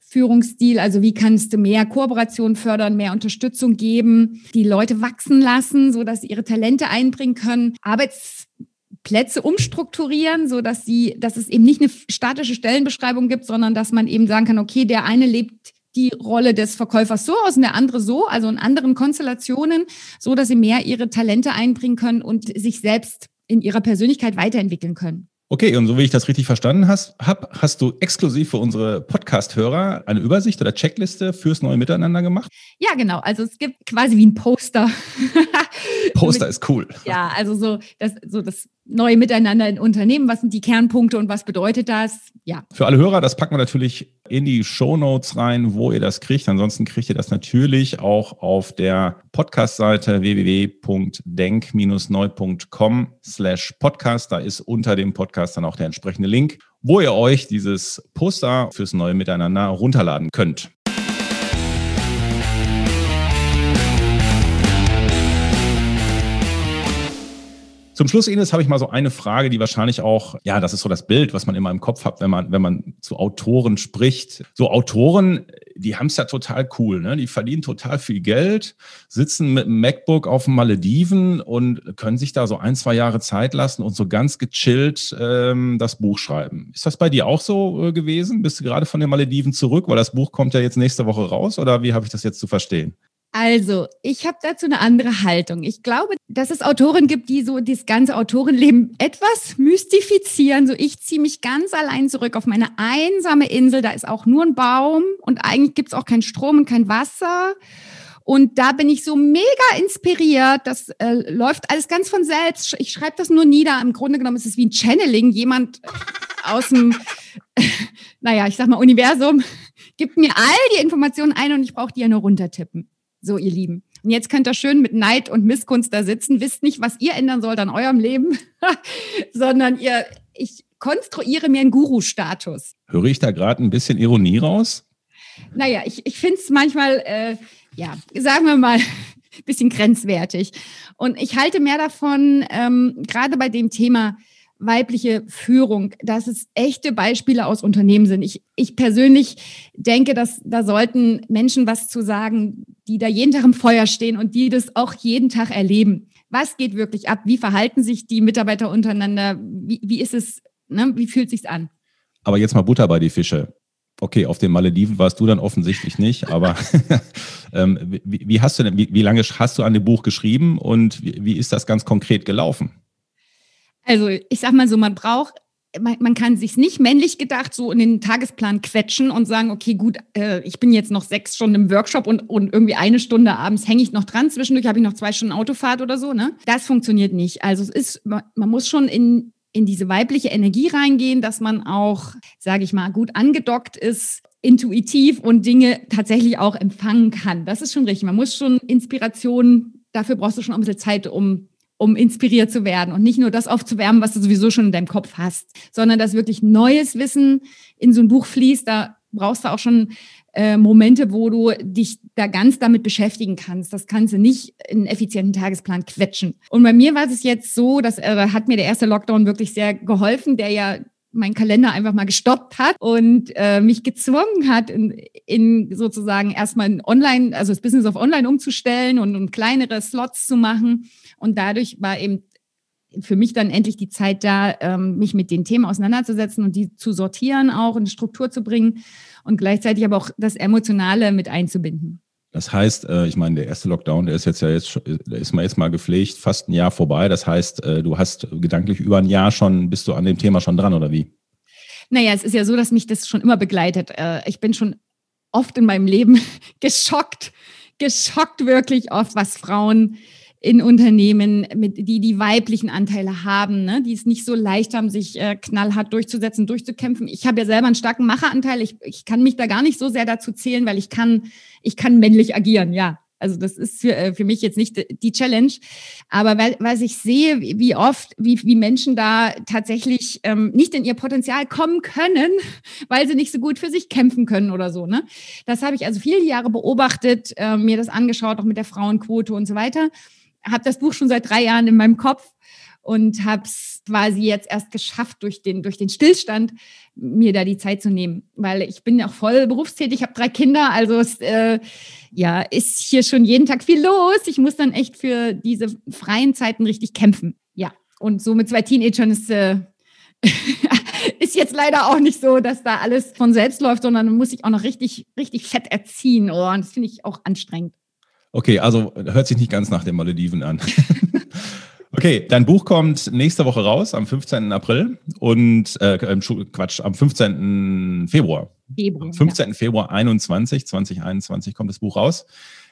Führungsstil, also wie kannst du mehr Kooperation fördern, mehr Unterstützung geben, die Leute wachsen lassen, so dass sie ihre Talente einbringen können, Arbeitsplätze umstrukturieren, so dass sie, dass es eben nicht eine statische Stellenbeschreibung gibt, sondern dass man eben sagen kann, okay, der eine lebt die Rolle des Verkäufers so aus und der andere so, also in anderen Konstellationen, so dass sie mehr ihre Talente einbringen können und sich selbst in ihrer Persönlichkeit weiterentwickeln können. Okay, und so wie ich das richtig verstanden habe, hast du exklusiv für unsere Podcast-Hörer eine Übersicht oder Checkliste fürs neue Miteinander gemacht? Ja, genau. Also es gibt quasi wie ein Poster. Poster ist cool. Ja, also so das, so das neue Miteinander in Unternehmen. Was sind die Kernpunkte und was bedeutet das? Ja. Für alle Hörer, das packen wir natürlich in die Show Notes rein, wo ihr das kriegt. Ansonsten kriegt ihr das natürlich auch auf der Podcast-Seite www.denk-neu.com slash podcast. Da ist unter dem Podcast dann auch der entsprechende Link, wo ihr euch dieses Poster fürs neue Miteinander runterladen könnt. Zum Schluss, Ines, habe ich mal so eine Frage, die wahrscheinlich auch, ja, das ist so das Bild, was man immer im Kopf hat, wenn man, wenn man zu Autoren spricht. So Autoren, die haben es ja total cool, ne? Die verdienen total viel Geld, sitzen mit einem MacBook auf den Malediven und können sich da so ein, zwei Jahre Zeit lassen und so ganz gechillt ähm, das Buch schreiben. Ist das bei dir auch so äh, gewesen? Bist du gerade von den Malediven zurück, weil das Buch kommt ja jetzt nächste Woche raus oder wie habe ich das jetzt zu verstehen? Also, ich habe dazu eine andere Haltung. Ich glaube, dass es Autoren gibt, die so das ganze Autorenleben etwas mystifizieren. So, ich ziehe mich ganz allein zurück auf meine einsame Insel. Da ist auch nur ein Baum und eigentlich gibt es auch keinen Strom und kein Wasser. Und da bin ich so mega inspiriert. Das äh, läuft alles ganz von selbst. Ich schreibe das nur nieder. Im Grunde genommen ist es wie ein Channeling. Jemand aus dem naja, ich sag mal, Universum, gibt mir all die Informationen ein und ich brauche die ja nur runtertippen. So, ihr Lieben. Und jetzt könnt ihr schön mit Neid und Missgunst da sitzen, wisst nicht, was ihr ändern sollt an eurem Leben, sondern ihr, ich konstruiere mir einen Guru-Status. Höre ich da gerade ein bisschen Ironie raus? Naja, ich, ich finde es manchmal, äh, ja, sagen wir mal, ein bisschen grenzwertig. Und ich halte mehr davon, ähm, gerade bei dem Thema weibliche Führung, dass es echte Beispiele aus Unternehmen sind. Ich, ich persönlich denke, dass da sollten Menschen was zu sagen, die da jeden Tag im Feuer stehen und die das auch jeden Tag erleben. Was geht wirklich ab? Wie verhalten sich die Mitarbeiter untereinander? Wie, wie ist es, ne? wie fühlt sich's an? Aber jetzt mal Butter bei die Fische. Okay, auf den Malediven warst du dann offensichtlich nicht, aber ähm, wie, wie, hast du denn, wie, wie, lange hast du an dem Buch geschrieben und wie, wie ist das ganz konkret gelaufen? Also ich sag mal so, man braucht man, man, kann sich nicht männlich gedacht so in den Tagesplan quetschen und sagen, okay, gut, äh, ich bin jetzt noch sechs Stunden im Workshop und, und irgendwie eine Stunde abends hänge ich noch dran, zwischendurch habe ich noch zwei Stunden Autofahrt oder so. Ne? Das funktioniert nicht. Also es ist, man, man muss schon in, in diese weibliche Energie reingehen, dass man auch, sage ich mal, gut angedockt ist, intuitiv und Dinge tatsächlich auch empfangen kann. Das ist schon richtig. Man muss schon Inspiration, dafür brauchst du schon ein bisschen Zeit, um um inspiriert zu werden und nicht nur das aufzuwärmen, was du sowieso schon in deinem Kopf hast, sondern dass wirklich neues Wissen in so ein Buch fließt. Da brauchst du auch schon äh, Momente, wo du dich da ganz damit beschäftigen kannst. Das kannst du nicht in einen effizienten Tagesplan quetschen. Und bei mir war es jetzt so, dass äh, hat mir der erste Lockdown wirklich sehr geholfen, der ja meinen Kalender einfach mal gestoppt hat und äh, mich gezwungen hat, in, in sozusagen erstmal in online, also das Business auf online umzustellen und, und kleinere Slots zu machen. Und dadurch war eben für mich dann endlich die Zeit da, ähm, mich mit den Themen auseinanderzusetzen und die zu sortieren, auch in Struktur zu bringen und gleichzeitig aber auch das Emotionale mit einzubinden. Das heißt, äh, ich meine, der erste Lockdown, der ist jetzt ja jetzt, der ist mal jetzt mal gepflegt, fast ein Jahr vorbei. Das heißt, äh, du hast gedanklich über ein Jahr schon, bist du an dem Thema schon dran, oder wie? Naja, es ist ja so, dass mich das schon immer begleitet. Äh, ich bin schon oft in meinem Leben geschockt, geschockt wirklich oft, was Frauen in Unternehmen, mit, die die weiblichen Anteile haben, ne, die es nicht so leicht haben, sich äh, knallhart durchzusetzen, durchzukämpfen. Ich habe ja selber einen starken Macheranteil. Ich, ich kann mich da gar nicht so sehr dazu zählen, weil ich kann, ich kann männlich agieren, ja. Also das ist für, äh, für mich jetzt nicht die Challenge. Aber weil, weil ich sehe, wie oft, wie, wie Menschen da tatsächlich ähm, nicht in ihr Potenzial kommen können, weil sie nicht so gut für sich kämpfen können oder so. Ne? Das habe ich also viele Jahre beobachtet, äh, mir das angeschaut, auch mit der Frauenquote und so weiter habe das Buch schon seit drei Jahren in meinem Kopf und habe es quasi jetzt erst geschafft durch den, durch den Stillstand, mir da die Zeit zu nehmen. Weil ich bin ja auch voll berufstätig, habe drei Kinder, also es äh, ja, ist hier schon jeden Tag viel los. Ich muss dann echt für diese freien Zeiten richtig kämpfen. Ja, und so mit zwei Teenagern ist, äh, ist jetzt leider auch nicht so, dass da alles von selbst läuft, sondern muss ich auch noch richtig, richtig fett erziehen. Oh, und das finde ich auch anstrengend. Okay, also hört sich nicht ganz nach den Malediven an. okay, dein Buch kommt nächste Woche raus, am 15. April und äh, Quatsch, am 15. Februar. Februar am 15. Ja. Februar 21, 2021 kommt das Buch raus.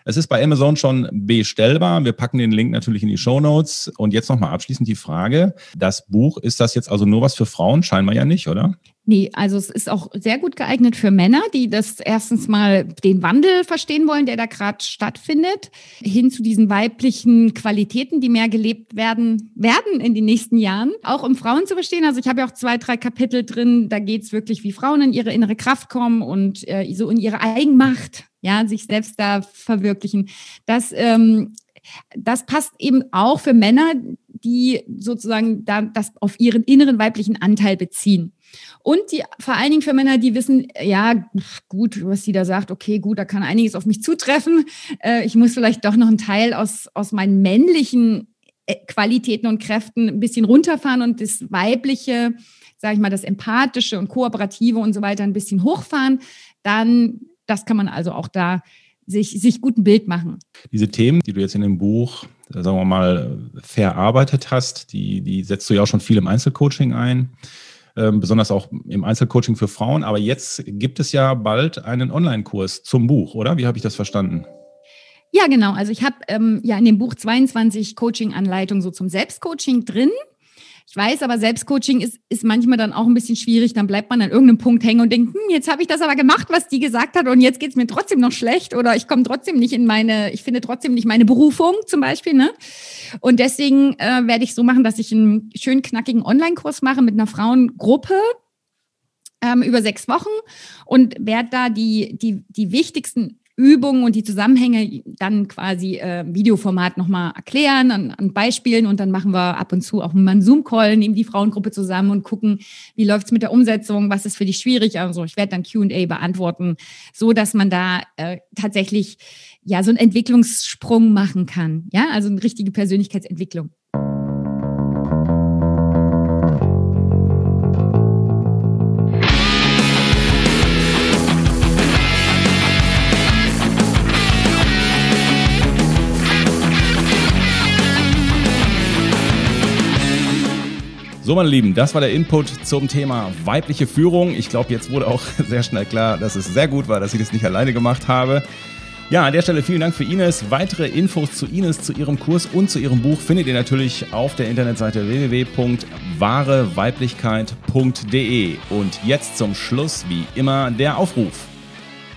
Es ist bei Amazon schon bestellbar. Wir packen den Link natürlich in die Show Notes. Und jetzt nochmal abschließend die Frage. Das Buch, ist das jetzt also nur was für Frauen? Scheinbar ja nicht, oder? Nee, also es ist auch sehr gut geeignet für Männer, die das erstens mal den Wandel verstehen wollen, der da gerade stattfindet, hin zu diesen weiblichen Qualitäten, die mehr gelebt werden werden in den nächsten Jahren. Auch um Frauen zu verstehen. Also ich habe ja auch zwei, drei Kapitel drin, da geht es wirklich, wie Frauen in ihre innere Kraft kommen und äh, so in ihre Eigenmacht, ja, sich selbst da verwirklichen. Das ähm, das passt eben auch für Männer, die sozusagen da das auf ihren inneren weiblichen Anteil beziehen. Und die, vor allen Dingen für Männer, die wissen, ja, gut, was sie da sagt, okay, gut, da kann einiges auf mich zutreffen. Äh, ich muss vielleicht doch noch einen Teil aus, aus meinen männlichen äh, Qualitäten und Kräften ein bisschen runterfahren und das weibliche, sage ich mal, das empathische und kooperative und so weiter ein bisschen hochfahren. Dann, das kann man also auch da sich, sich gut ein Bild machen. Diese Themen, die du jetzt in dem Buch, äh, sagen wir mal, verarbeitet hast, die, die setzt du ja auch schon viel im Einzelcoaching ein besonders auch im Einzelcoaching für Frauen. Aber jetzt gibt es ja bald einen Online-Kurs zum Buch, oder? Wie habe ich das verstanden? Ja, genau. Also ich habe ähm, ja in dem Buch 22 Coaching-Anleitungen so zum Selbstcoaching drin. Ich weiß aber, Selbstcoaching ist, ist manchmal dann auch ein bisschen schwierig. Dann bleibt man an irgendeinem Punkt hängen und denkt, hm, jetzt habe ich das aber gemacht, was die gesagt hat und jetzt geht es mir trotzdem noch schlecht oder ich komme trotzdem nicht in meine, ich finde trotzdem nicht meine Berufung zum Beispiel. Ne? Und deswegen äh, werde ich so machen, dass ich einen schön knackigen Online-Kurs mache mit einer Frauengruppe ähm, über sechs Wochen und werde da die, die, die wichtigsten Übungen und die Zusammenhänge dann quasi äh, Videoformat nochmal erklären an, an Beispielen und dann machen wir ab und zu auch mal einen Zoom-Call, nehmen die Frauengruppe zusammen und gucken, wie läuft's mit der Umsetzung, was ist für dich schwierig. Also ich werde dann QA beantworten, so dass man da äh, tatsächlich ja so einen Entwicklungssprung machen kann. Ja, also eine richtige Persönlichkeitsentwicklung. So, meine Lieben, das war der Input zum Thema weibliche Führung. Ich glaube, jetzt wurde auch sehr schnell klar, dass es sehr gut war, dass ich das nicht alleine gemacht habe. Ja, an der Stelle vielen Dank für Ines. Weitere Infos zu Ines, zu ihrem Kurs und zu ihrem Buch findet ihr natürlich auf der Internetseite www.wahreweiblichkeit.de. Und jetzt zum Schluss, wie immer, der Aufruf.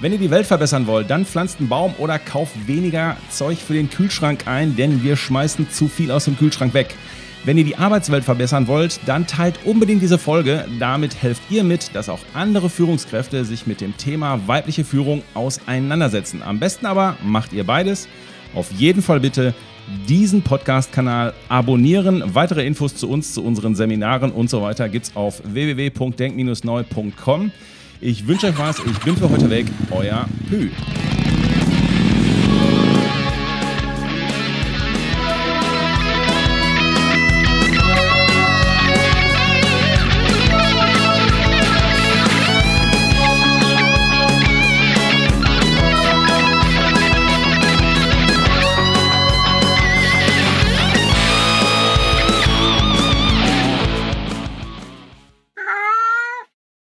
Wenn ihr die Welt verbessern wollt, dann pflanzt einen Baum oder kauft weniger Zeug für den Kühlschrank ein, denn wir schmeißen zu viel aus dem Kühlschrank weg. Wenn ihr die Arbeitswelt verbessern wollt, dann teilt unbedingt diese Folge. Damit helft ihr mit, dass auch andere Führungskräfte sich mit dem Thema weibliche Führung auseinandersetzen. Am besten aber macht ihr beides. Auf jeden Fall bitte diesen Podcast-Kanal abonnieren. Weitere Infos zu uns, zu unseren Seminaren und so weiter gibt es auf www.denk-neu.com. Ich wünsche euch was. Ich bin für heute weg. Euer Pü.